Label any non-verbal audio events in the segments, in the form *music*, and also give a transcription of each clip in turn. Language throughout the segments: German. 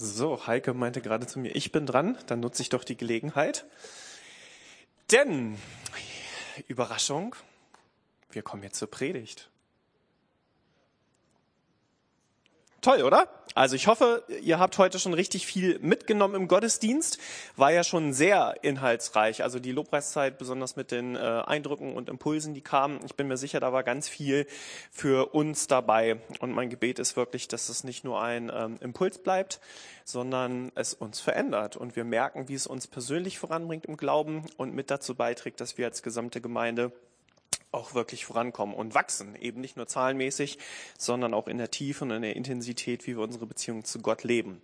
So, Heike meinte gerade zu mir, ich bin dran, dann nutze ich doch die Gelegenheit. Denn, Überraschung, wir kommen jetzt zur Predigt. Toll, oder? Also ich hoffe, ihr habt heute schon richtig viel mitgenommen im Gottesdienst. War ja schon sehr inhaltsreich. Also die Lobpreiszeit, besonders mit den äh, Eindrücken und Impulsen, die kamen. Ich bin mir sicher, da war ganz viel für uns dabei. Und mein Gebet ist wirklich, dass es nicht nur ein ähm, Impuls bleibt, sondern es uns verändert. Und wir merken, wie es uns persönlich voranbringt im Glauben und mit dazu beiträgt, dass wir als gesamte Gemeinde auch wirklich vorankommen und wachsen. Eben nicht nur zahlenmäßig, sondern auch in der Tiefe und in der Intensität, wie wir unsere Beziehung zu Gott leben.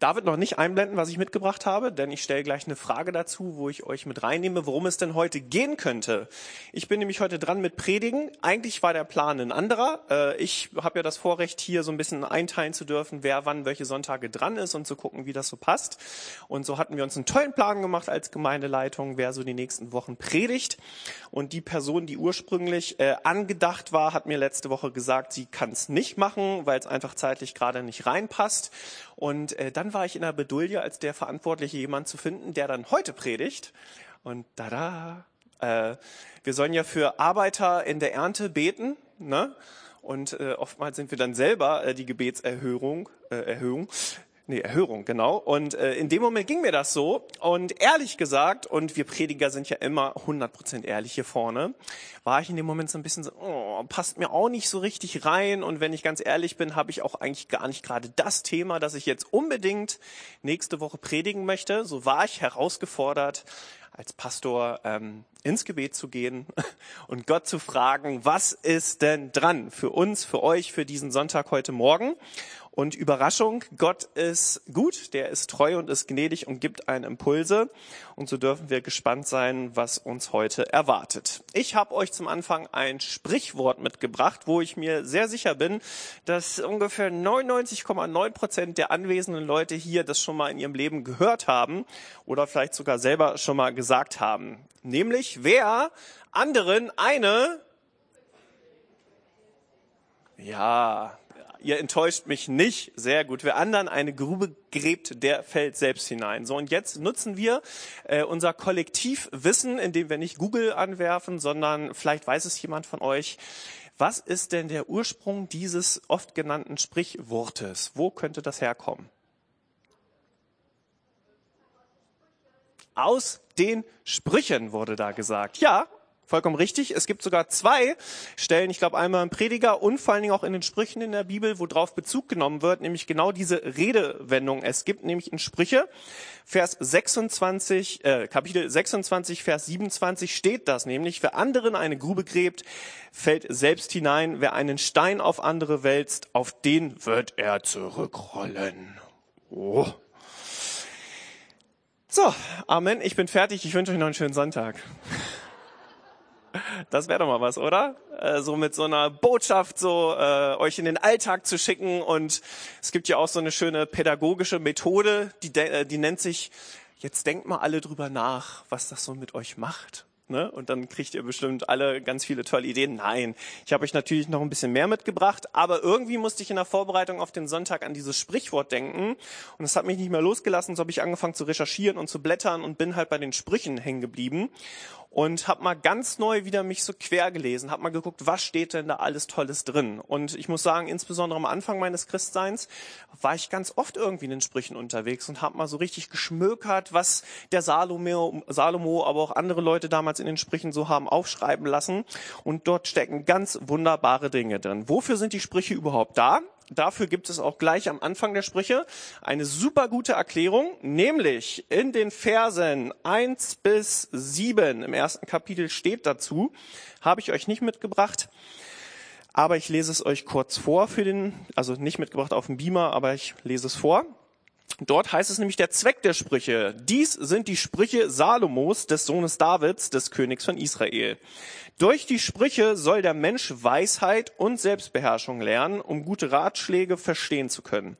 David noch nicht einblenden, was ich mitgebracht habe, denn ich stelle gleich eine Frage dazu, wo ich euch mit reinnehme, worum es denn heute gehen könnte. Ich bin nämlich heute dran mit Predigen. Eigentlich war der Plan ein anderer. Äh, ich habe ja das Vorrecht, hier so ein bisschen einteilen zu dürfen, wer wann welche Sonntage dran ist und zu gucken, wie das so passt. Und so hatten wir uns einen tollen Plan gemacht als Gemeindeleitung, wer so die nächsten Wochen predigt. Und die Person, die ursprünglich äh, angedacht war, hat mir letzte Woche gesagt, sie kann es nicht machen, weil es einfach zeitlich gerade nicht reinpasst. Und äh, dann war ich in der Bedulie, als der Verantwortliche jemand zu finden, der dann heute predigt. Und da äh, wir sollen ja für Arbeiter in der Ernte beten, ne? Und äh, oftmals sind wir dann selber äh, die Gebetserhörung, äh, Erhöhung. Nee, Erhörung, genau. Und äh, in dem Moment ging mir das so. Und ehrlich gesagt, und wir Prediger sind ja immer 100% ehrlich hier vorne, war ich in dem Moment so ein bisschen so, oh, passt mir auch nicht so richtig rein. Und wenn ich ganz ehrlich bin, habe ich auch eigentlich gar nicht gerade das Thema, das ich jetzt unbedingt nächste Woche predigen möchte. So war ich herausgefordert, als Pastor ähm, ins Gebet zu gehen *laughs* und Gott zu fragen, was ist denn dran für uns, für euch, für diesen Sonntag heute Morgen? Und Überraschung, Gott ist gut, der ist treu und ist gnädig und gibt einen Impulse. Und so dürfen wir gespannt sein, was uns heute erwartet. Ich habe euch zum Anfang ein Sprichwort mitgebracht, wo ich mir sehr sicher bin, dass ungefähr 99,9 Prozent der anwesenden Leute hier das schon mal in ihrem Leben gehört haben oder vielleicht sogar selber schon mal gesagt haben. Nämlich, wer anderen eine ja, ihr enttäuscht mich nicht. Sehr gut. Wer anderen eine Grube gräbt, der fällt selbst hinein. So, und jetzt nutzen wir äh, unser Kollektivwissen, indem wir nicht Google anwerfen, sondern vielleicht weiß es jemand von euch. Was ist denn der Ursprung dieses oft genannten Sprichwortes? Wo könnte das herkommen? Aus den Sprüchen wurde da gesagt. Ja, Vollkommen richtig. Es gibt sogar zwei Stellen, ich glaube einmal im Prediger und vor allen Dingen auch in den Sprüchen in der Bibel, wo drauf Bezug genommen wird, nämlich genau diese Redewendung. Es gibt nämlich in Sprüche, Vers 26, äh, Kapitel 26, Vers 27 steht das nämlich, wer anderen eine Grube gräbt, fällt selbst hinein, wer einen Stein auf andere wälzt, auf den wird er zurückrollen. Oh. So, Amen. Ich bin fertig. Ich wünsche euch noch einen schönen Sonntag. Das wäre doch mal was, oder? Äh, so mit so einer Botschaft so äh, euch in den Alltag zu schicken. Und es gibt ja auch so eine schöne pädagogische Methode, die, äh, die nennt sich, jetzt denkt mal alle drüber nach, was das so mit euch macht. Ne? Und dann kriegt ihr bestimmt alle ganz viele tolle Ideen. Nein, ich habe euch natürlich noch ein bisschen mehr mitgebracht, aber irgendwie musste ich in der Vorbereitung auf den Sonntag an dieses Sprichwort denken. Und es hat mich nicht mehr losgelassen, so habe ich angefangen zu recherchieren und zu blättern und bin halt bei den Sprüchen hängen geblieben und habe mal ganz neu wieder mich so quer gelesen, habe mal geguckt, was steht denn da alles Tolles drin. Und ich muss sagen, insbesondere am Anfang meines Christseins war ich ganz oft irgendwie in den Sprüchen unterwegs und habe mal so richtig geschmökert, was der Salomo, Salomo, aber auch andere Leute damals in den Sprüchen so haben aufschreiben lassen. Und dort stecken ganz wunderbare Dinge drin. Wofür sind die Sprüche überhaupt da? Dafür gibt es auch gleich am Anfang der Sprüche eine super gute Erklärung, nämlich in den Versen eins bis sieben im ersten Kapitel steht dazu, habe ich euch nicht mitgebracht, aber ich lese es euch kurz vor für den, also nicht mitgebracht auf dem Beamer, aber ich lese es vor. Dort heißt es nämlich der Zweck der Sprüche. Dies sind die Sprüche Salomos, des Sohnes Davids, des Königs von Israel. Durch die Sprüche soll der Mensch Weisheit und Selbstbeherrschung lernen, um gute Ratschläge verstehen zu können.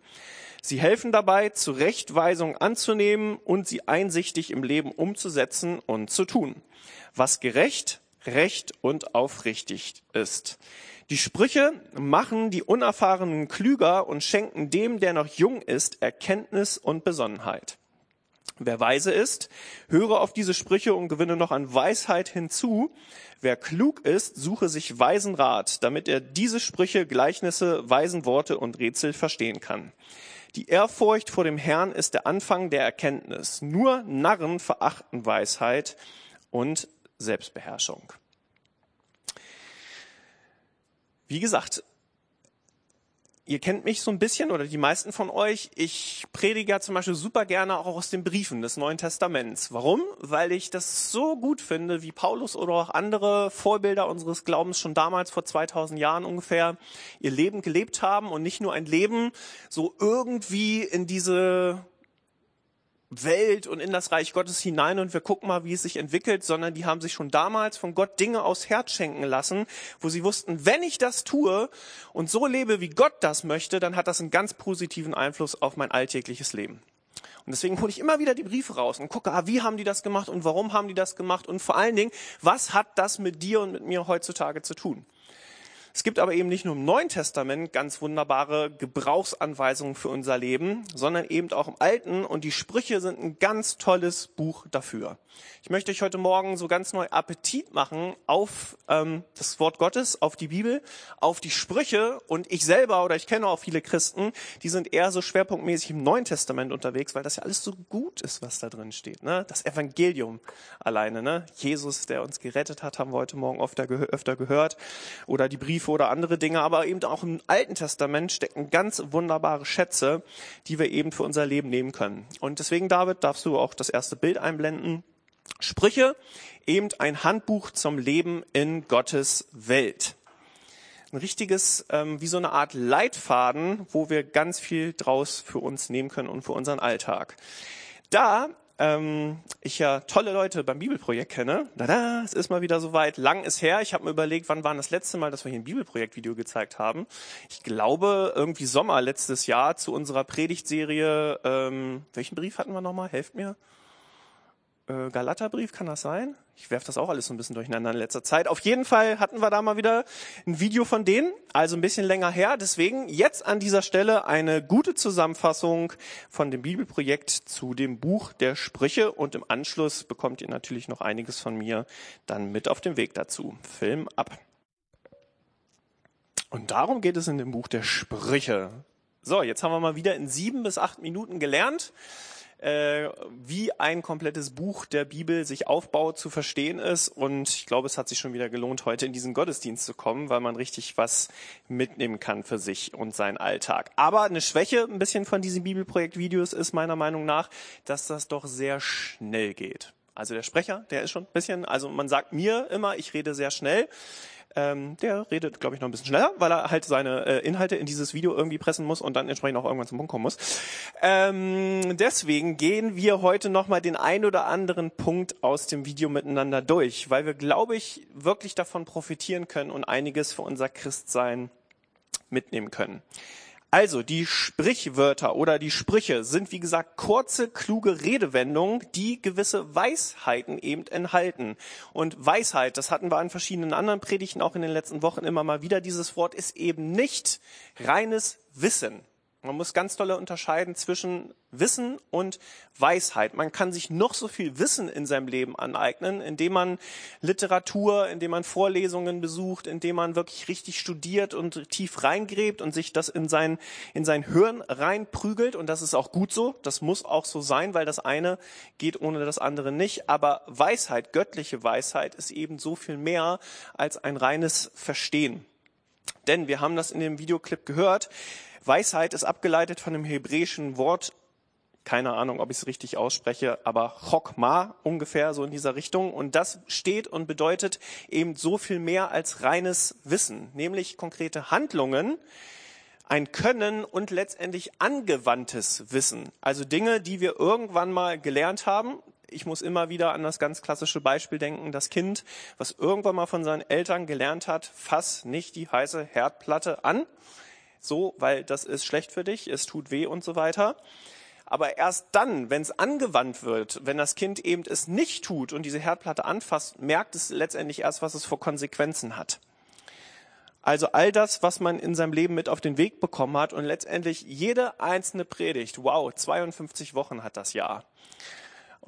Sie helfen dabei, Zurechtweisung anzunehmen und sie einsichtig im Leben umzusetzen und zu tun. Was gerecht, recht und aufrichtig ist. Die Sprüche machen die Unerfahrenen klüger und schenken dem, der noch jung ist, Erkenntnis und Besonnenheit. Wer weise ist, höre auf diese Sprüche und gewinne noch an Weisheit hinzu. Wer klug ist, suche sich weisen Rat, damit er diese Sprüche, Gleichnisse, weisen Worte und Rätsel verstehen kann. Die Ehrfurcht vor dem Herrn ist der Anfang der Erkenntnis. Nur Narren verachten Weisheit und Selbstbeherrschung. Wie gesagt, ihr kennt mich so ein bisschen oder die meisten von euch. Ich predige ja zum Beispiel super gerne auch aus den Briefen des Neuen Testaments. Warum? Weil ich das so gut finde, wie Paulus oder auch andere Vorbilder unseres Glaubens schon damals vor 2000 Jahren ungefähr ihr Leben gelebt haben und nicht nur ein Leben so irgendwie in diese Welt und in das Reich Gottes hinein und wir gucken mal, wie es sich entwickelt, sondern die haben sich schon damals von Gott Dinge aus Herz schenken lassen, wo sie wussten, wenn ich das tue und so lebe, wie Gott das möchte, dann hat das einen ganz positiven Einfluss auf mein alltägliches Leben. Und deswegen hole ich immer wieder die Briefe raus und gucke, ah, wie haben die das gemacht und warum haben die das gemacht und vor allen Dingen, was hat das mit dir und mit mir heutzutage zu tun? Es gibt aber eben nicht nur im Neuen Testament ganz wunderbare Gebrauchsanweisungen für unser Leben, sondern eben auch im Alten und die Sprüche sind ein ganz tolles Buch dafür. Ich möchte euch heute Morgen so ganz neu Appetit machen auf ähm, das Wort Gottes, auf die Bibel, auf die Sprüche und ich selber oder ich kenne auch viele Christen, die sind eher so schwerpunktmäßig im Neuen Testament unterwegs, weil das ja alles so gut ist, was da drin steht. Ne? Das Evangelium alleine, ne? Jesus, der uns gerettet hat, haben wir heute Morgen öfter, öfter gehört oder die Briefe Briefe oder andere Dinge, aber eben auch im Alten Testament stecken ganz wunderbare Schätze, die wir eben für unser Leben nehmen können. Und deswegen, David, darfst du auch das erste Bild einblenden. Sprüche, eben ein Handbuch zum Leben in Gottes Welt. Ein richtiges, ähm, wie so eine Art Leitfaden, wo wir ganz viel draus für uns nehmen können und für unseren Alltag. Da ähm, ich ja tolle Leute beim Bibelprojekt kenne. Da, es ist mal wieder soweit. Lang ist her. Ich habe mir überlegt, wann war das letzte Mal, dass wir hier ein Bibelprojekt-Video gezeigt haben. Ich glaube, irgendwie Sommer letztes Jahr zu unserer Predigtserie. Ähm, welchen Brief hatten wir nochmal? Helft mir äh, Galaterbrief, kann das sein? Ich werfe das auch alles so ein bisschen durcheinander in letzter Zeit. Auf jeden Fall hatten wir da mal wieder ein Video von denen, also ein bisschen länger her. Deswegen jetzt an dieser Stelle eine gute Zusammenfassung von dem Bibelprojekt zu dem Buch der Sprüche und im Anschluss bekommt ihr natürlich noch einiges von mir dann mit auf dem Weg dazu. Film ab. Und darum geht es in dem Buch der Sprüche. So, jetzt haben wir mal wieder in sieben bis acht Minuten gelernt äh, wie ein komplettes Buch der Bibel sich aufbaut, zu verstehen ist. Und ich glaube, es hat sich schon wieder gelohnt, heute in diesen Gottesdienst zu kommen, weil man richtig was mitnehmen kann für sich und seinen Alltag. Aber eine Schwäche ein bisschen von diesen Bibelprojekt-Videos ist meiner Meinung nach, dass das doch sehr schnell geht. Also der Sprecher, der ist schon ein bisschen, also man sagt mir immer, ich rede sehr schnell. Ähm, der redet, glaube ich, noch ein bisschen schneller, weil er halt seine äh, Inhalte in dieses Video irgendwie pressen muss und dann entsprechend auch irgendwann zum Punkt kommen muss. Ähm, deswegen gehen wir heute nochmal den ein oder anderen Punkt aus dem Video miteinander durch, weil wir, glaube ich, wirklich davon profitieren können und einiges für unser Christsein mitnehmen können. Also die Sprichwörter oder die Sprüche sind wie gesagt kurze, kluge Redewendungen, die gewisse Weisheiten eben enthalten. Und Weisheit, das hatten wir an verschiedenen anderen Predigten auch in den letzten Wochen immer mal wieder, dieses Wort ist eben nicht reines Wissen. Man muss ganz doll unterscheiden zwischen Wissen und Weisheit. Man kann sich noch so viel Wissen in seinem Leben aneignen, indem man Literatur, indem man Vorlesungen besucht, indem man wirklich richtig studiert und tief reingräbt und sich das in sein, in sein Hirn reinprügelt. Und das ist auch gut so. Das muss auch so sein, weil das eine geht ohne das andere nicht. Aber Weisheit, göttliche Weisheit ist eben so viel mehr als ein reines Verstehen. Denn wir haben das in dem Videoclip gehört. Weisheit ist abgeleitet von dem hebräischen Wort, keine Ahnung, ob ich es richtig ausspreche, aber Chokma ungefähr so in dieser Richtung. Und das steht und bedeutet eben so viel mehr als reines Wissen, nämlich konkrete Handlungen, ein Können und letztendlich angewandtes Wissen. Also Dinge, die wir irgendwann mal gelernt haben. Ich muss immer wieder an das ganz klassische Beispiel denken, das Kind, was irgendwann mal von seinen Eltern gelernt hat, fass nicht die heiße Herdplatte an so, weil das ist schlecht für dich, es tut weh und so weiter. Aber erst dann, wenn es angewandt wird, wenn das Kind eben es nicht tut und diese Herdplatte anfasst, merkt es letztendlich erst, was es für Konsequenzen hat. Also all das, was man in seinem Leben mit auf den Weg bekommen hat und letztendlich jede einzelne Predigt. Wow, 52 Wochen hat das Jahr.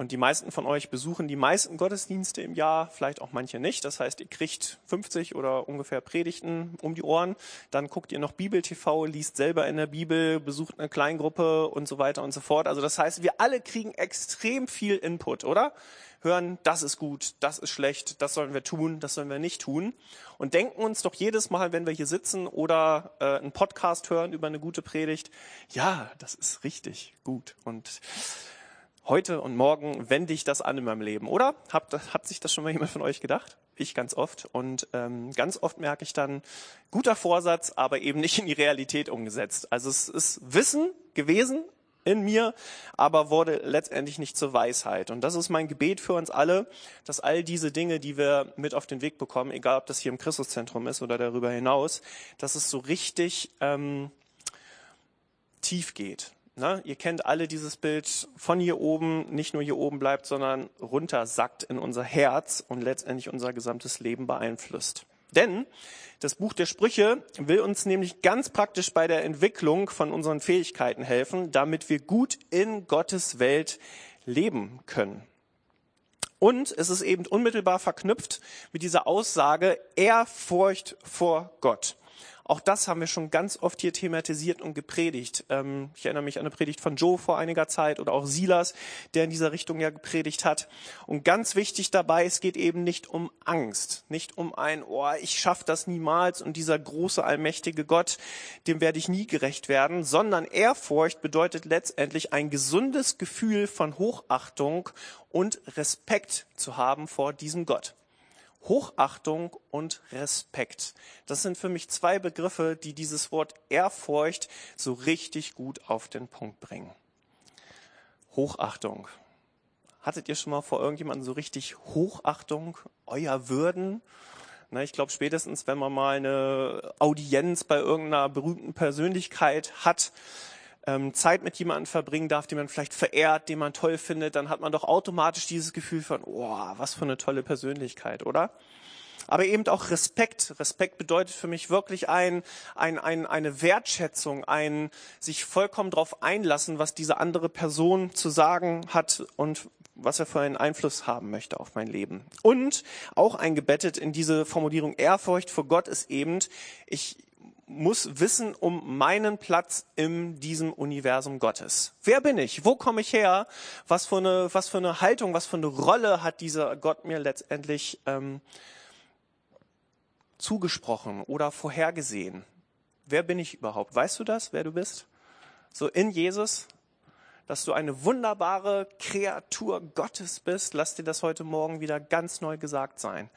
Und die meisten von euch besuchen die meisten Gottesdienste im Jahr, vielleicht auch manche nicht. Das heißt, ihr kriegt 50 oder ungefähr Predigten um die Ohren. Dann guckt ihr noch Bibel TV, liest selber in der Bibel, besucht eine Kleingruppe und so weiter und so fort. Also das heißt, wir alle kriegen extrem viel Input, oder? Hören, das ist gut, das ist schlecht, das sollen wir tun, das sollen wir nicht tun. Und denken uns doch jedes Mal, wenn wir hier sitzen oder äh, einen Podcast hören über eine gute Predigt, ja, das ist richtig gut. Und heute und morgen wende ich das an in meinem Leben, oder? Hat, hat sich das schon mal jemand von euch gedacht? Ich ganz oft. Und ähm, ganz oft merke ich dann, guter Vorsatz, aber eben nicht in die Realität umgesetzt. Also es ist Wissen gewesen in mir, aber wurde letztendlich nicht zur Weisheit. Und das ist mein Gebet für uns alle, dass all diese Dinge, die wir mit auf den Weg bekommen, egal ob das hier im Christuszentrum ist oder darüber hinaus, dass es so richtig ähm, tief geht Ne? Ihr kennt alle dieses Bild von hier oben, nicht nur hier oben bleibt, sondern runter sackt in unser Herz und letztendlich unser gesamtes Leben beeinflusst. Denn das Buch der Sprüche will uns nämlich ganz praktisch bei der Entwicklung von unseren Fähigkeiten helfen, damit wir gut in Gottes Welt leben können. Und es ist eben unmittelbar verknüpft mit dieser Aussage Ehrfurcht vor Gott. Auch das haben wir schon ganz oft hier thematisiert und gepredigt. Ähm, ich erinnere mich an eine Predigt von Joe vor einiger Zeit oder auch Silas, der in dieser Richtung ja gepredigt hat. Und ganz wichtig dabei, es geht eben nicht um Angst, nicht um ein, oh, ich schaffe das niemals und dieser große, allmächtige Gott, dem werde ich nie gerecht werden, sondern Ehrfurcht bedeutet letztendlich ein gesundes Gefühl von Hochachtung und Respekt zu haben vor diesem Gott. Hochachtung und Respekt. Das sind für mich zwei Begriffe, die dieses Wort Ehrfurcht so richtig gut auf den Punkt bringen. Hochachtung. Hattet ihr schon mal vor irgendjemandem so richtig Hochachtung, euer Würden? Na, ich glaube spätestens, wenn man mal eine Audienz bei irgendeiner berühmten Persönlichkeit hat, ähm, Zeit mit jemandem verbringen darf, den man vielleicht verehrt, den man toll findet, dann hat man doch automatisch dieses Gefühl von, oh, was für eine tolle Persönlichkeit, oder? aber eben auch Respekt. Respekt bedeutet für mich wirklich ein, ein, ein, eine Wertschätzung, ein sich vollkommen darauf einlassen, was diese andere Person zu sagen hat und was er für einen Einfluss haben möchte auf mein Leben. Und auch eingebettet in diese Formulierung Ehrfurcht vor Gott ist eben, ich, muss wissen um meinen Platz in diesem Universum Gottes. Wer bin ich? Wo komme ich her? Was für eine, was für eine Haltung, was für eine Rolle hat dieser Gott mir letztendlich ähm, zugesprochen oder vorhergesehen? Wer bin ich überhaupt? Weißt du das, wer du bist? So in Jesus, dass du eine wunderbare Kreatur Gottes bist. Lass dir das heute Morgen wieder ganz neu gesagt sein.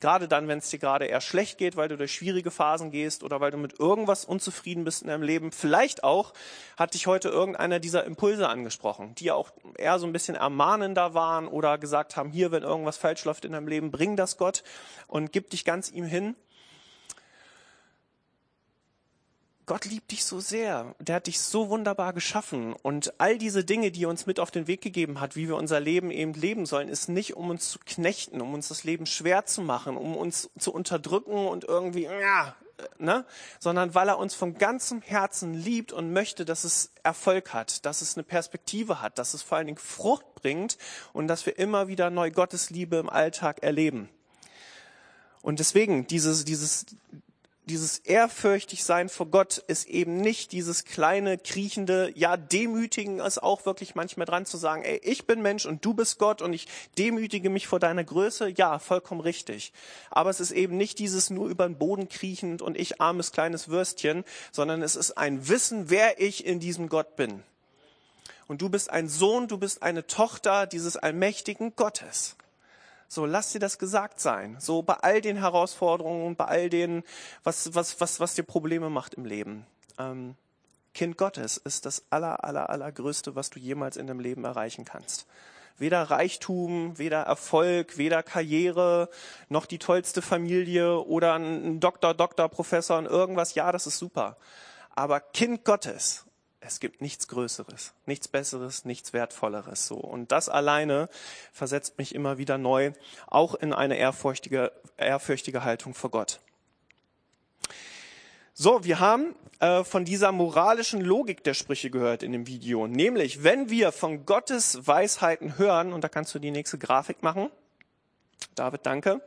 Gerade dann, wenn es dir gerade eher schlecht geht, weil du durch schwierige Phasen gehst oder weil du mit irgendwas unzufrieden bist in deinem Leben. Vielleicht auch hat dich heute irgendeiner dieser Impulse angesprochen, die auch eher so ein bisschen ermahnender waren oder gesagt haben, hier, wenn irgendwas falsch läuft in deinem Leben, bring das Gott und gib dich ganz ihm hin. Gott liebt dich so sehr. Der hat dich so wunderbar geschaffen. Und all diese Dinge, die er uns mit auf den Weg gegeben hat, wie wir unser Leben eben leben sollen, ist nicht, um uns zu knechten, um uns das Leben schwer zu machen, um uns zu unterdrücken und irgendwie, ja, ne? sondern weil er uns von ganzem Herzen liebt und möchte, dass es Erfolg hat, dass es eine Perspektive hat, dass es vor allen Dingen Frucht bringt und dass wir immer wieder neu Gottes Liebe im Alltag erleben. Und deswegen dieses, dieses, dieses ehrfürchtig sein vor Gott ist eben nicht dieses kleine, kriechende, ja, demütigen es auch wirklich manchmal dran zu sagen, ey, ich bin Mensch und du bist Gott und ich demütige mich vor deiner Größe. Ja, vollkommen richtig. Aber es ist eben nicht dieses nur über den Boden kriechend und ich armes kleines Würstchen, sondern es ist ein Wissen, wer ich in diesem Gott bin. Und du bist ein Sohn, du bist eine Tochter dieses allmächtigen Gottes. So, lass dir das gesagt sein. So bei all den Herausforderungen bei all den, was, was, was, was dir Probleme macht im Leben. Ähm, kind Gottes ist das aller, aller, allergrößte, was du jemals in deinem Leben erreichen kannst. Weder Reichtum, weder Erfolg, weder Karriere, noch die tollste Familie oder ein Doktor, Doktor, Professor und irgendwas. Ja, das ist super. Aber Kind Gottes Es gibt nichts Größeres, nichts Besseres, nichts Wertvolleres. So und das alleine versetzt mich immer wieder neu, auch in eine ehrfurchtige, ehrfürchtige Haltung vor Gott. So, wir haben äh, von dieser moralischen Logik der Sprüche gehört in dem Video. Nämlich, wenn wir von Gottes Weisheiten hören, und da kannst du die nächste Grafik machen. David, danke.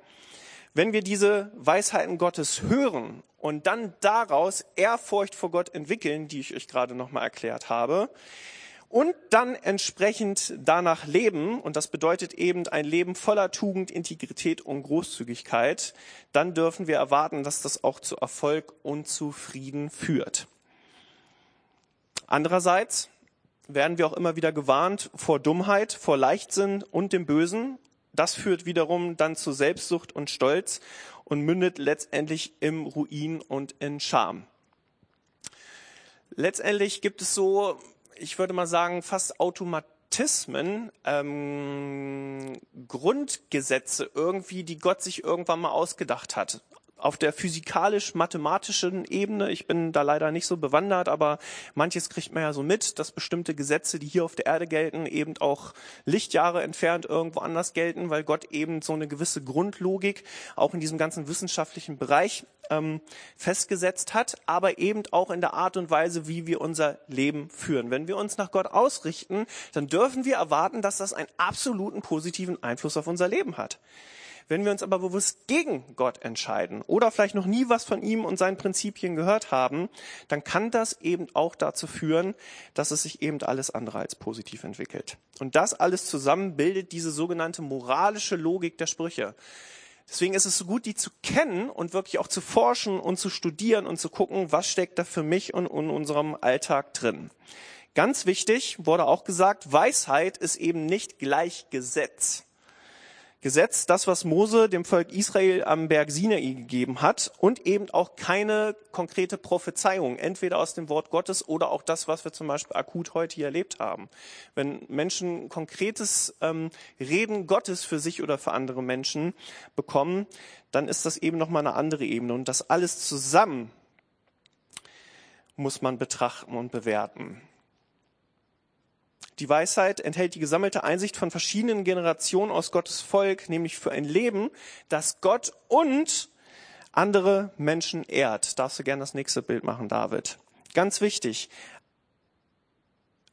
Wenn wir diese Weisheiten Gottes hören und dann daraus Ehrfurcht vor Gott entwickeln, die ich euch gerade nochmal erklärt habe, und dann entsprechend danach leben, und das bedeutet eben ein Leben voller Tugend, Integrität und Großzügigkeit, dann dürfen wir erwarten, dass das auch zu Erfolg und zu Frieden führt. Andererseits werden wir auch immer wieder gewarnt vor Dummheit, vor Leichtsinn und dem Bösen. Das führt wiederum dann zu Selbstsucht und Stolz und mündet letztendlich im Ruin und in Scham. Letztendlich gibt es so ich würde mal sagen, fast Automatismen, ähm, Grundgesetze irgendwie, die Gott sich irgendwann mal ausgedacht hat auf der physikalisch-mathematischen Ebene, ich bin da leider nicht so bewandert, aber manches kriegt man ja so mit, dass bestimmte Gesetze, die hier auf der Erde gelten, eben auch Lichtjahre entfernt irgendwo anders gelten, weil Gott eben so eine gewisse Grundlogik auch in diesem ganzen wissenschaftlichen Bereich ähm, festgesetzt hat, aber eben auch in der Art und Weise, wie wir unser Leben führen. Wenn wir uns nach Gott ausrichten, dann dürfen wir erwarten, dass das einen absoluten positiven Einfluss auf unser Leben hat. Wenn wir uns aber bewusst gegen Gott entscheiden oder vielleicht noch nie was von ihm und seinen Prinzipien gehört haben, dann kann das eben auch dazu führen, dass es sich eben alles andere als positiv entwickelt. Und das alles zusammen bildet diese sogenannte moralische Logik der Sprüche. Deswegen ist es so gut, die zu kennen und wirklich auch zu forschen und zu studieren und zu gucken, was steckt da für mich und in unserem Alltag drin. Ganz wichtig wurde auch gesagt, Weisheit ist eben nicht gleich Gesetz. Gesetz, das, was Mose dem Volk Israel am Berg Sinai gegeben hat und eben auch keine konkrete Prophezeiung, entweder aus dem Wort Gottes oder auch das, was wir zum Beispiel akut heute hier erlebt haben. Wenn Menschen konkretes ähm, Reden Gottes für sich oder für andere Menschen bekommen, dann ist das eben nochmal eine andere Ebene und das alles zusammen muss man betrachten und bewerten. Die Weisheit enthält die gesammelte Einsicht von verschiedenen Generationen aus Gottes Volk, nämlich für ein Leben, das Gott und andere Menschen ehrt. Darfst du gerne das nächste Bild machen, David? Ganz wichtig.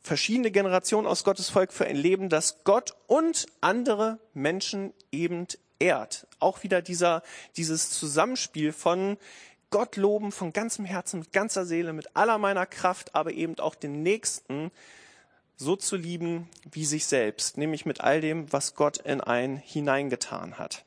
Verschiedene Generationen aus Gottes Volk für ein Leben, das Gott und andere Menschen eben ehrt. Auch wieder dieser, dieses Zusammenspiel von Gott loben von ganzem Herzen, mit ganzer Seele, mit aller meiner Kraft, aber eben auch den Nächsten so zu lieben wie sich selbst, nämlich mit all dem, was Gott in einen hineingetan hat.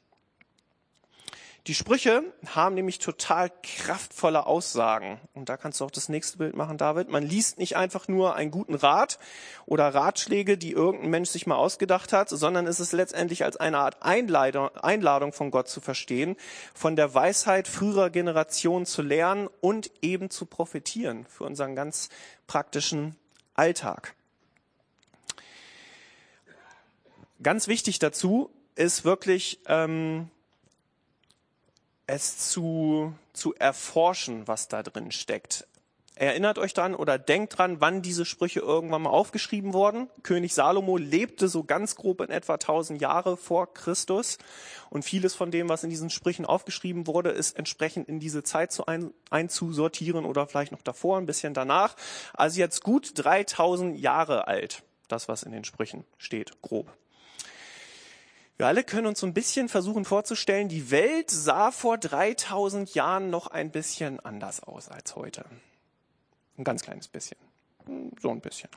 Die Sprüche haben nämlich total kraftvolle Aussagen. Und da kannst du auch das nächste Bild machen, David. Man liest nicht einfach nur einen guten Rat oder Ratschläge, die irgendein Mensch sich mal ausgedacht hat, sondern es ist letztendlich als eine Art Einladung von Gott zu verstehen, von der Weisheit früherer Generationen zu lernen und eben zu profitieren für unseren ganz praktischen Alltag. Ganz wichtig dazu ist wirklich, ähm, es zu, zu erforschen, was da drin steckt. Erinnert euch dran oder denkt dran, wann diese Sprüche irgendwann mal aufgeschrieben wurden. König Salomo lebte so ganz grob in etwa 1000 Jahre vor Christus und vieles von dem, was in diesen Sprüchen aufgeschrieben wurde, ist entsprechend in diese Zeit zu ein, einzusortieren oder vielleicht noch davor, ein bisschen danach. Also jetzt gut 3000 Jahre alt, das was in den Sprüchen steht, grob. Wir alle können uns so ein bisschen versuchen vorzustellen, die Welt sah vor 3000 Jahren noch ein bisschen anders aus als heute. Ein ganz kleines bisschen. So ein bisschen.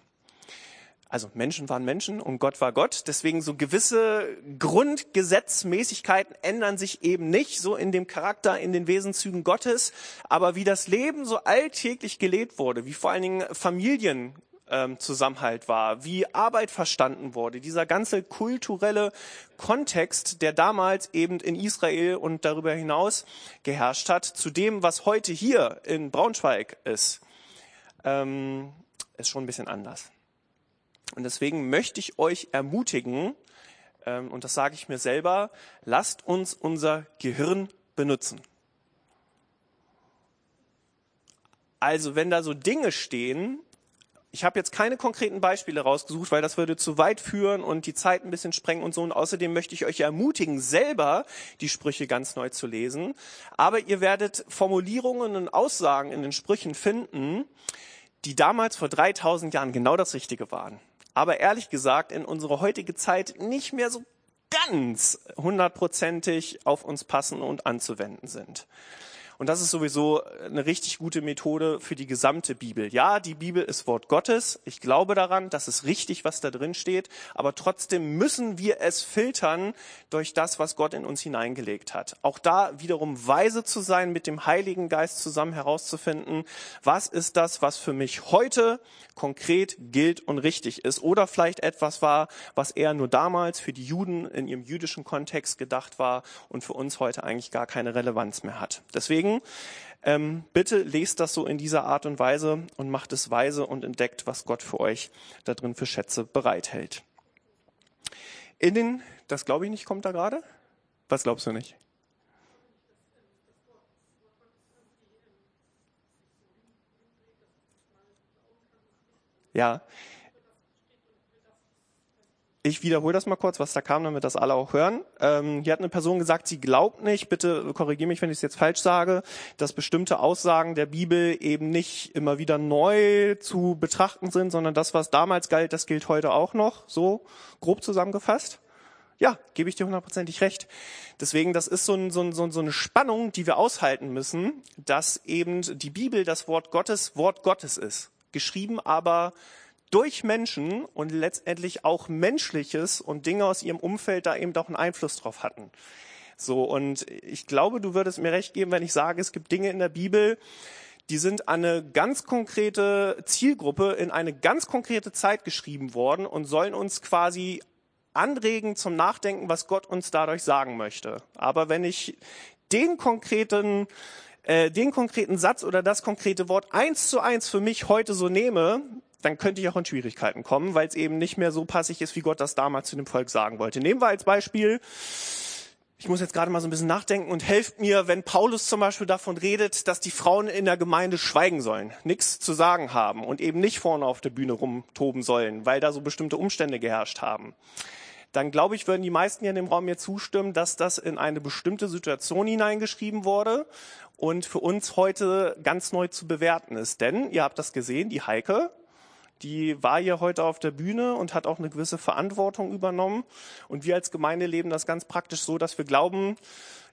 Also Menschen waren Menschen und Gott war Gott. Deswegen so gewisse Grundgesetzmäßigkeiten ändern sich eben nicht so in dem Charakter, in den Wesenszügen Gottes. Aber wie das Leben so alltäglich gelebt wurde, wie vor allen Dingen Familien ähm, Zusammenhalt war, wie Arbeit verstanden wurde, dieser ganze kulturelle Kontext, der damals eben in Israel und darüber hinaus geherrscht hat, zu dem, was heute hier in Braunschweig ist, ähm, ist schon ein bisschen anders. Und deswegen möchte ich euch ermutigen, ähm, und das sage ich mir selber, lasst uns unser Gehirn benutzen. Also wenn da so Dinge stehen, Ich habe jetzt keine konkreten Beispiele rausgesucht, weil das würde zu weit führen und die Zeit ein bisschen sprengen und so. Und außerdem möchte ich euch ermutigen, selber die Sprüche ganz neu zu lesen. Aber ihr werdet Formulierungen und Aussagen in den Sprüchen finden, die damals vor 3000 Jahren genau das Richtige waren. Aber ehrlich gesagt in unsere heutige Zeit nicht mehr so ganz hundertprozentig auf uns passen und anzuwenden sind. Und das ist sowieso eine richtig gute Methode für die gesamte Bibel. Ja, die Bibel ist Wort Gottes. Ich glaube daran, das ist richtig, was da drin steht. Aber trotzdem müssen wir es filtern durch das, was Gott in uns hineingelegt hat. Auch da wiederum weise zu sein, mit dem Heiligen Geist zusammen herauszufinden, was ist das, was für mich heute konkret gilt und richtig ist. Oder vielleicht etwas war, was eher nur damals für die Juden in ihrem jüdischen Kontext gedacht war und für uns heute eigentlich gar keine Relevanz mehr hat. Deswegen Deswegen ähm, bitte lest das so in dieser Art und Weise und macht es weise und entdeckt, was Gott für euch da drin für Schätze bereithält. In den, das glaube ich nicht, kommt da gerade? Was glaubst du nicht? Ja, ich wiederhole das mal kurz, was da kam, damit das alle auch hören. Ähm, hier hat eine Person gesagt, sie glaubt nicht, bitte korrigiere mich, wenn ich es jetzt falsch sage, dass bestimmte Aussagen der Bibel eben nicht immer wieder neu zu betrachten sind, sondern das, was damals galt, das gilt heute auch noch, so grob zusammengefasst. Ja, gebe ich dir hundertprozentig recht. Deswegen, das ist so, ein, so, ein, so eine Spannung, die wir aushalten müssen, dass eben die Bibel das Wort Gottes Wort Gottes ist. Geschrieben aber durch Menschen und letztendlich auch Menschliches und Dinge aus ihrem Umfeld da eben doch einen Einfluss drauf hatten. So, und ich glaube, du würdest mir recht geben, wenn ich sage, es gibt Dinge in der Bibel, die sind an eine ganz konkrete Zielgruppe in eine ganz konkrete Zeit geschrieben worden und sollen uns quasi anregen zum Nachdenken, was Gott uns dadurch sagen möchte. Aber wenn ich den konkreten äh, den konkreten Satz oder das konkrete Wort eins zu eins für mich heute so nehme, dann könnte ich auch in Schwierigkeiten kommen, weil es eben nicht mehr so passig ist, wie Gott das damals zu dem Volk sagen wollte. Nehmen wir als Beispiel, ich muss jetzt gerade mal so ein bisschen nachdenken und helft mir, wenn Paulus zum Beispiel davon redet, dass die Frauen in der Gemeinde schweigen sollen, nichts zu sagen haben und eben nicht vorne auf der Bühne rumtoben sollen, weil da so bestimmte Umstände geherrscht haben. Dann glaube ich, würden die meisten hier in dem Raum mir zustimmen, dass das in eine bestimmte Situation hineingeschrieben wurde und für uns heute ganz neu zu bewerten ist. Denn, ihr habt das gesehen, die Heike die war hier heute auf der Bühne und hat auch eine gewisse Verantwortung übernommen. Und wir als Gemeinde leben das ganz praktisch so, dass wir glauben,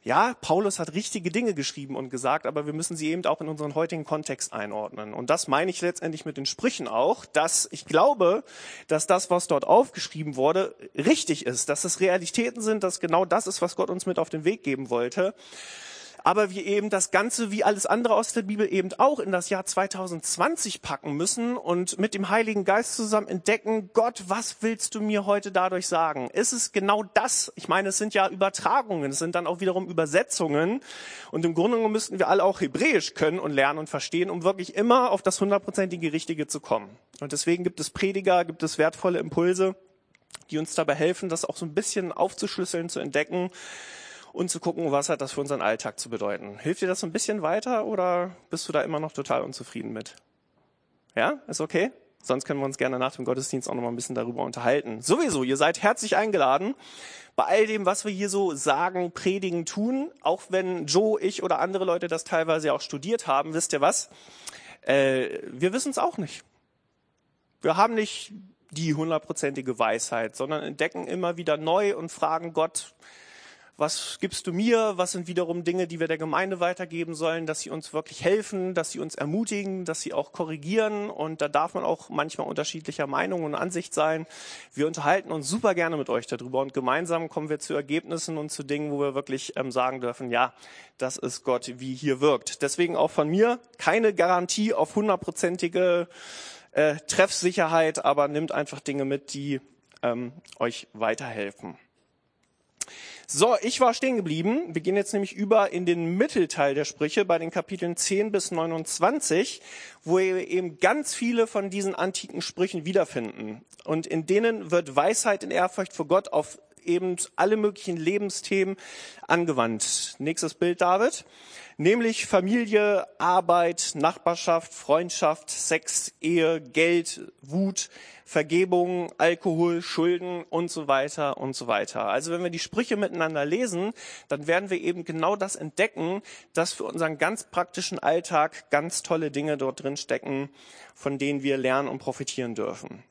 ja, Paulus hat richtige Dinge geschrieben und gesagt, aber wir müssen sie eben auch in unseren heutigen Kontext einordnen. Und das meine ich letztendlich mit den Sprüchen auch, dass ich glaube, dass das, was dort aufgeschrieben wurde, richtig ist, dass es Realitäten sind, dass genau das ist, was Gott uns mit auf den Weg geben wollte aber wir eben das Ganze wie alles andere aus der Bibel eben auch in das Jahr 2020 packen müssen und mit dem Heiligen Geist zusammen entdecken, Gott, was willst du mir heute dadurch sagen? Ist es genau das? Ich meine, es sind ja Übertragungen, es sind dann auch wiederum Übersetzungen und im Grunde genommen müssten wir alle auch Hebräisch können und lernen und verstehen, um wirklich immer auf das hundertprozentige Richtige zu kommen. Und deswegen gibt es Prediger, gibt es wertvolle Impulse, die uns dabei helfen, das auch so ein bisschen aufzuschlüsseln, zu entdecken und zu gucken, was hat das für unseren Alltag zu bedeuten. Hilft dir das ein bisschen weiter oder bist du da immer noch total unzufrieden mit? Ja, ist okay? Sonst können wir uns gerne nach dem Gottesdienst auch noch mal ein bisschen darüber unterhalten. Sowieso, ihr seid herzlich eingeladen, bei all dem, was wir hier so sagen, predigen, tun, auch wenn Joe, ich oder andere Leute das teilweise auch studiert haben, wisst ihr was? Äh, wir wissen es auch nicht. Wir haben nicht die hundertprozentige Weisheit, sondern entdecken immer wieder neu und fragen Gott, was gibst du mir, was sind wiederum Dinge, die wir der Gemeinde weitergeben sollen, dass sie uns wirklich helfen, dass sie uns ermutigen, dass sie auch korrigieren und da darf man auch manchmal unterschiedlicher Meinung und Ansicht sein. Wir unterhalten uns super gerne mit euch darüber und gemeinsam kommen wir zu Ergebnissen und zu Dingen, wo wir wirklich ähm, sagen dürfen, ja, das ist Gott, wie hier wirkt. Deswegen auch von mir keine Garantie auf hundertprozentige äh, Treffsicherheit, aber nimmt einfach Dinge mit, die ähm, euch weiterhelfen. So, ich war stehen geblieben. Wir gehen jetzt nämlich über in den Mittelteil der Sprüche bei den Kapiteln 10 bis 29, wo wir eben ganz viele von diesen antiken Sprüchen wiederfinden. Und in denen wird Weisheit in Ehrfurcht vor Gott auf eben alle möglichen Lebensthemen angewandt. Nächstes Bild, David. Nämlich Familie, Arbeit, Nachbarschaft, Freundschaft, Sex, Ehe, Geld, Wut, Vergebung, Alkohol, Schulden und so weiter und so weiter. Also wenn wir die Sprüche miteinander lesen, dann werden wir eben genau das entdecken, dass für unseren ganz praktischen Alltag ganz tolle Dinge dort drin stecken, von denen wir lernen und profitieren dürfen.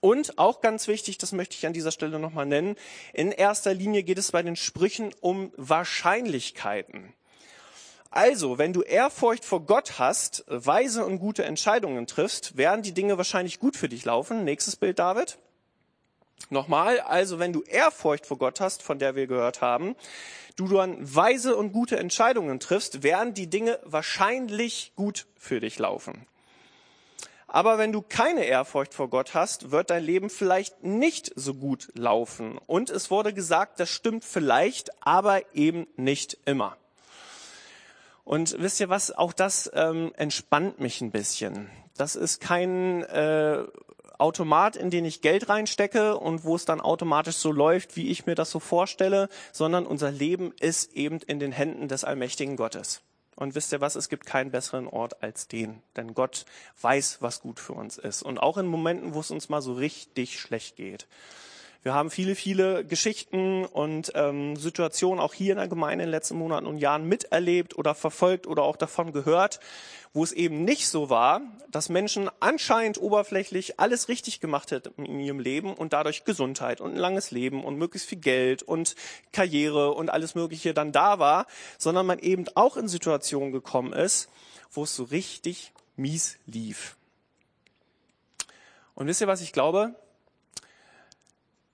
Und auch ganz wichtig, das möchte ich an dieser Stelle nochmal nennen, in erster Linie geht es bei den Sprüchen um Wahrscheinlichkeiten. Also, wenn du Ehrfurcht vor Gott hast, weise und gute Entscheidungen triffst, werden die Dinge wahrscheinlich gut für dich laufen. Nächstes Bild, David. Nochmal, also wenn du Ehrfurcht vor Gott hast, von der wir gehört haben, du dann weise und gute Entscheidungen triffst, werden die Dinge wahrscheinlich gut für dich laufen. Aber wenn du keine Ehrfurcht vor Gott hast, wird dein Leben vielleicht nicht so gut laufen. Und es wurde gesagt, das stimmt vielleicht, aber eben nicht immer. Und wisst ihr was, auch das ähm, entspannt mich ein bisschen. Das ist kein äh, Automat, in den ich Geld reinstecke und wo es dann automatisch so läuft, wie ich mir das so vorstelle, sondern unser Leben ist eben in den Händen des allmächtigen Gottes. Und wisst ihr was, es gibt keinen besseren Ort als den, denn Gott weiß, was gut für uns ist. Und auch in Momenten, wo es uns mal so richtig schlecht geht. Wir haben viele, viele Geschichten und ähm, Situationen auch hier in der Gemeinde in den letzten Monaten und Jahren miterlebt oder verfolgt oder auch davon gehört, wo es eben nicht so war, dass Menschen anscheinend oberflächlich alles richtig gemacht hätten in ihrem Leben und dadurch Gesundheit und ein langes Leben und möglichst viel Geld und Karriere und alles Mögliche dann da war, sondern man eben auch in Situationen gekommen ist, wo es so richtig mies lief. Und wisst ihr, was ich glaube?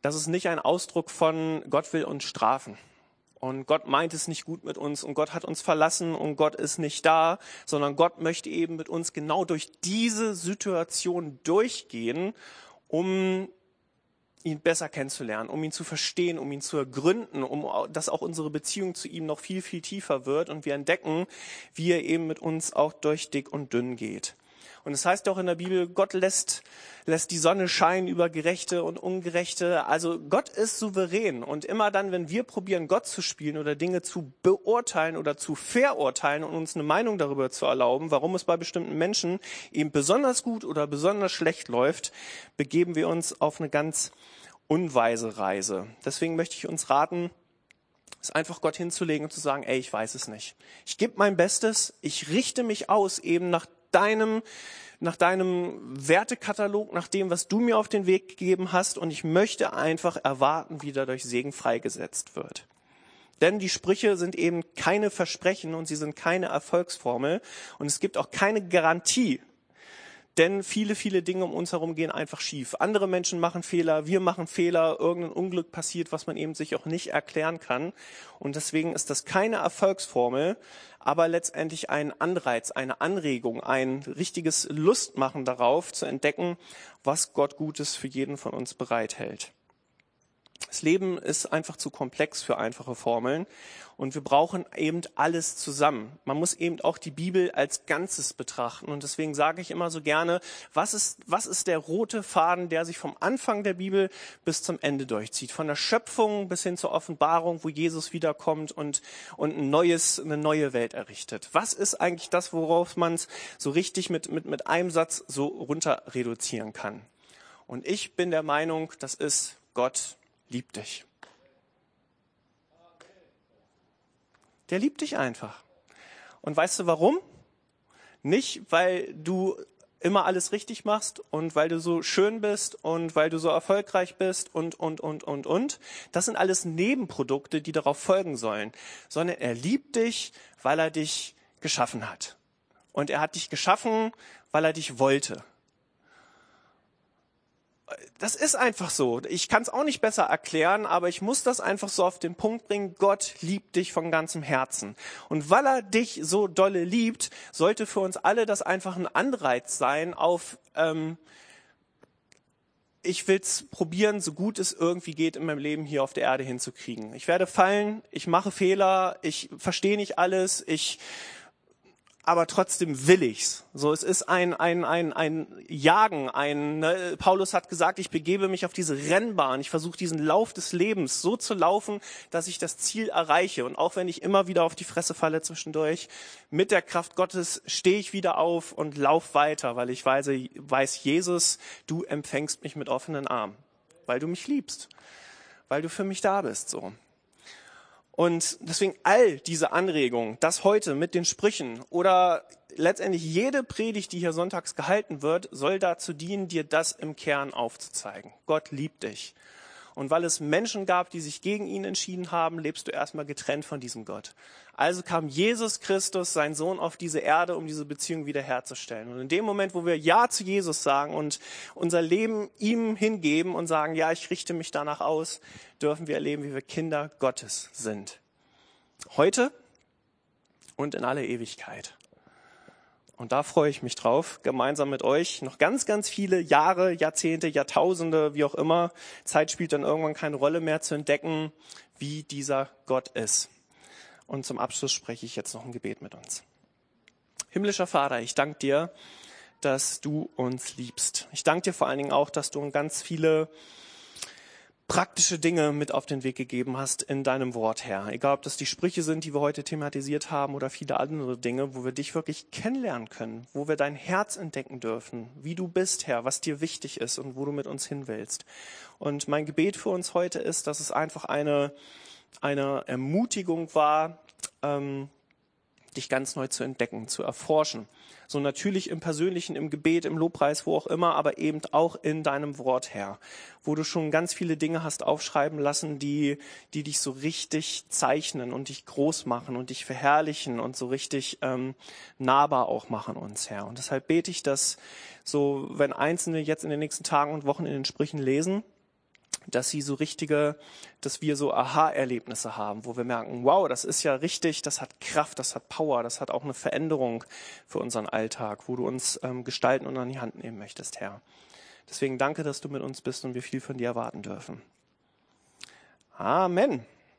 Das ist nicht ein Ausdruck von Gott will uns strafen. Und Gott meint es nicht gut mit uns und Gott hat uns verlassen und Gott ist nicht da, sondern Gott möchte eben mit uns genau durch diese Situation durchgehen, um ihn besser kennenzulernen, um ihn zu verstehen, um ihn zu ergründen, um dass auch unsere Beziehung zu ihm noch viel, viel tiefer wird und wir entdecken, wie er eben mit uns auch durch dick und dünn geht. Und es heißt auch in der Bibel, Gott lässt, lässt die Sonne scheinen über Gerechte und Ungerechte. Also Gott ist souverän. Und immer dann, wenn wir probieren, Gott zu spielen oder Dinge zu beurteilen oder zu verurteilen und uns eine Meinung darüber zu erlauben, warum es bei bestimmten Menschen eben besonders gut oder besonders schlecht läuft, begeben wir uns auf eine ganz unweise Reise. Deswegen möchte ich uns raten, es einfach Gott hinzulegen und zu sagen, ey, ich weiß es nicht. Ich gebe mein Bestes, ich richte mich aus eben nach deinem, nach deinem Wertekatalog, nach dem, was du mir auf den Weg gegeben hast. Und ich möchte einfach erwarten, wie dadurch Segen freigesetzt wird. Denn die Sprüche sind eben keine Versprechen und sie sind keine Erfolgsformel. Und es gibt auch keine Garantie, denn viele, viele Dinge um uns herum gehen einfach schief. Andere Menschen machen Fehler, wir machen Fehler, irgendein Unglück passiert, was man eben sich auch nicht erklären kann. Und deswegen ist das keine Erfolgsformel, aber letztendlich ein Anreiz, eine Anregung, ein richtiges Lustmachen darauf zu entdecken, was Gott Gutes für jeden von uns bereithält. Das Leben ist einfach zu komplex für einfache Formeln und wir brauchen eben alles zusammen. Man muss eben auch die Bibel als Ganzes betrachten und deswegen sage ich immer so gerne, was ist, was ist der rote Faden, der sich vom Anfang der Bibel bis zum Ende durchzieht? Von der Schöpfung bis hin zur Offenbarung, wo Jesus wiederkommt und, und ein neues, eine neue Welt errichtet. Was ist eigentlich das, worauf man es so richtig mit, mit, mit einem Satz so runter reduzieren kann? Und ich bin der Meinung, das ist Gott liebt dich. Der liebt dich einfach. Und weißt du warum? Nicht, weil du immer alles richtig machst und weil du so schön bist und weil du so erfolgreich bist und, und, und, und, und. Das sind alles Nebenprodukte, die darauf folgen sollen. Sondern er liebt dich, weil er dich geschaffen hat. Und er hat dich geschaffen, weil er dich wollte das ist einfach so. Ich kann es auch nicht besser erklären, aber ich muss das einfach so auf den Punkt bringen. Gott liebt dich von ganzem Herzen. Und weil er dich so dolle liebt, sollte für uns alle das einfach ein Anreiz sein auf, ähm, ich will's probieren, so gut es irgendwie geht in meinem Leben hier auf der Erde hinzukriegen. Ich werde fallen, ich mache Fehler, ich verstehe nicht alles, ich aber trotzdem will ich's. So, es ist ein, ein, ein, ein Jagen, ein, ne, Paulus hat gesagt, ich begebe mich auf diese Rennbahn, ich versuche diesen Lauf des Lebens so zu laufen, dass ich das Ziel erreiche. Und auch wenn ich immer wieder auf die Fresse falle zwischendurch, mit der Kraft Gottes stehe ich wieder auf und lauf weiter, weil ich weiß, weiß, Jesus, du empfängst mich mit offenen Armen, weil du mich liebst, weil du für mich da bist, so. Und deswegen all diese Anregungen, das heute mit den Sprüchen oder letztendlich jede Predigt, die hier sonntags gehalten wird, soll dazu dienen, dir das im Kern aufzuzeigen. Gott liebt dich. Und weil es Menschen gab, die sich gegen ihn entschieden haben, lebst du erstmal getrennt von diesem Gott. Also kam Jesus Christus, sein Sohn, auf diese Erde, um diese Beziehung wiederherzustellen. Und in dem Moment, wo wir Ja zu Jesus sagen und unser Leben ihm hingeben und sagen, ja, ich richte mich danach aus, dürfen wir erleben, wie wir Kinder Gottes sind. Heute und in alle Ewigkeit. Und da freue ich mich drauf, gemeinsam mit euch noch ganz, ganz viele Jahre, Jahrzehnte, Jahrtausende, wie auch immer. Zeit spielt dann irgendwann keine Rolle mehr zu entdecken, wie dieser Gott ist. Und zum Abschluss spreche ich jetzt noch ein Gebet mit uns. Himmlischer Vater, ich danke dir, dass du uns liebst. Ich danke dir vor allen Dingen auch, dass du ganz viele praktische Dinge mit auf den Weg gegeben hast in deinem Wort, Herr. Egal, ob das die Sprüche sind, die wir heute thematisiert haben oder viele andere Dinge, wo wir dich wirklich kennenlernen können, wo wir dein Herz entdecken dürfen, wie du bist, Herr, was dir wichtig ist und wo du mit uns hin willst. Und mein Gebet für uns heute ist, dass es einfach eine, eine Ermutigung war, ähm, dich ganz neu zu entdecken, zu erforschen. So natürlich im Persönlichen, im Gebet, im Lobpreis, wo auch immer, aber eben auch in deinem Wort, Herr, wo du schon ganz viele Dinge hast aufschreiben lassen, die, die dich so richtig zeichnen und dich groß machen und dich verherrlichen und so richtig ähm, nahbar auch machen uns, Herr. Und deshalb bete ich, dass so, wenn Einzelne jetzt in den nächsten Tagen und Wochen in den Sprüchen lesen, dass sie so richtige, dass wir so Aha-Erlebnisse haben, wo wir merken, wow, das ist ja richtig, das hat Kraft, das hat Power, das hat auch eine Veränderung für unseren Alltag, wo du uns ähm, gestalten und an die Hand nehmen möchtest, Herr. Deswegen danke, dass du mit uns bist und wir viel von dir erwarten dürfen. Amen.